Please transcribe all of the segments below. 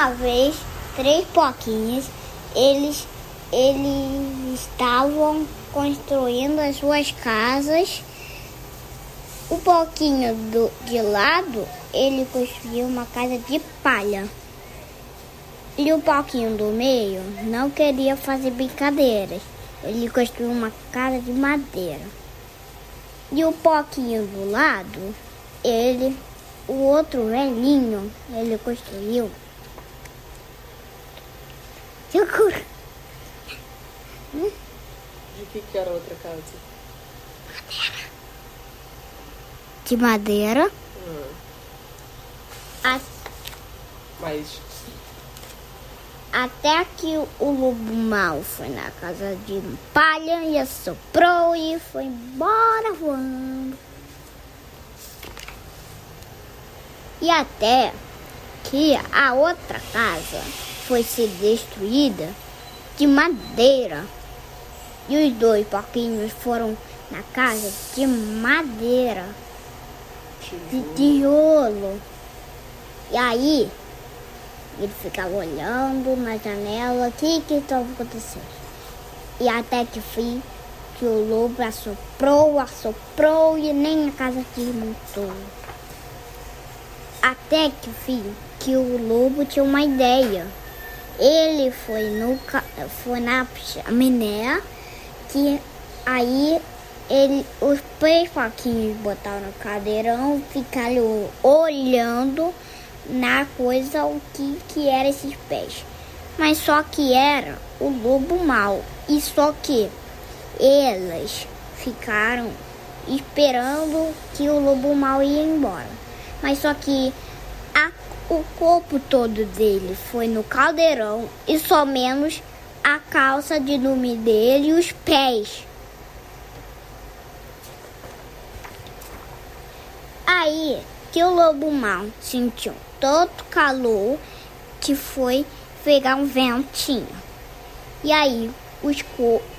Uma vez, três porquinhos, eles, eles estavam construindo as suas casas. O porquinho do, de lado, ele construiu uma casa de palha. E o porquinho do meio não queria fazer brincadeiras. Ele construiu uma casa de madeira. E o porquinho do lado, ele, o outro velhinho, ele construiu. De que, que era a outra casa? De madeira. Hum, A- mas até que o lobo mal foi na casa de palha e assoprou e foi embora voando. E até que a outra casa foi ser destruída de madeira. E os dois porquinhos foram na casa de madeira, de tijolo. E aí, ele ficava olhando na janela o que que estava acontecendo. E até que fim, que o lobo assoprou, assoprou e nem a casa desmontou. Até que fim, que o lobo tinha uma ideia. Ele foi, no, foi na chaminé, que aí ele, os três porquinhos botaram no cadeirão, ficaram olhando na coisa o que, que era esses pés. Mas só que era o lobo mau. E só que elas ficaram esperando que o lobo mau ia embora. Mas só que o corpo todo dele foi no caldeirão e só menos a calça de dormir dele e os pés. Aí que o lobo mau sentiu tanto calor que foi pegar um ventinho. E aí os,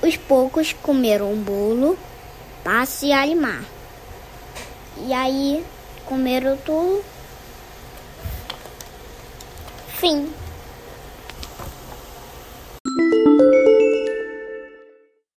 os poucos comeram um bolo para se animar. E aí comeram tudo. Fim.